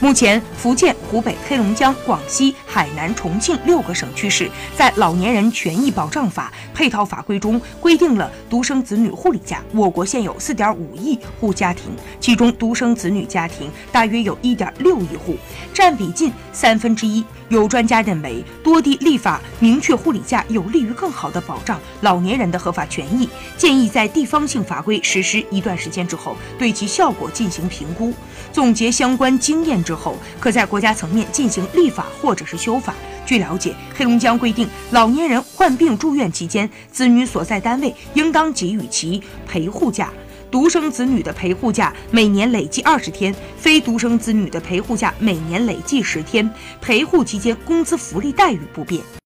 目前，福建、湖北、黑龙江、广西、海南、重庆六个省区市在《老年人权益保障法》配套法规中规定了独生子女护理假。我国现有4.5亿户家庭，其中独生子女家庭大约有1.6亿户，占比近三分之一。有专家认为，多地立法明确护理假有利于更好地保障老年人的合法权益，建议在地方性法规实施一段时间之后，对其效果进行评估，总结相关经验。之后，可在国家层面进行立法或者是修法。据了解，黑龙江规定，老年人患病住院期间，子女所在单位应当给予其陪护假。独生子女的陪护假每年累计二十天，非独生子女的陪护假每年累计十天。陪护期间，工资福利待遇不变。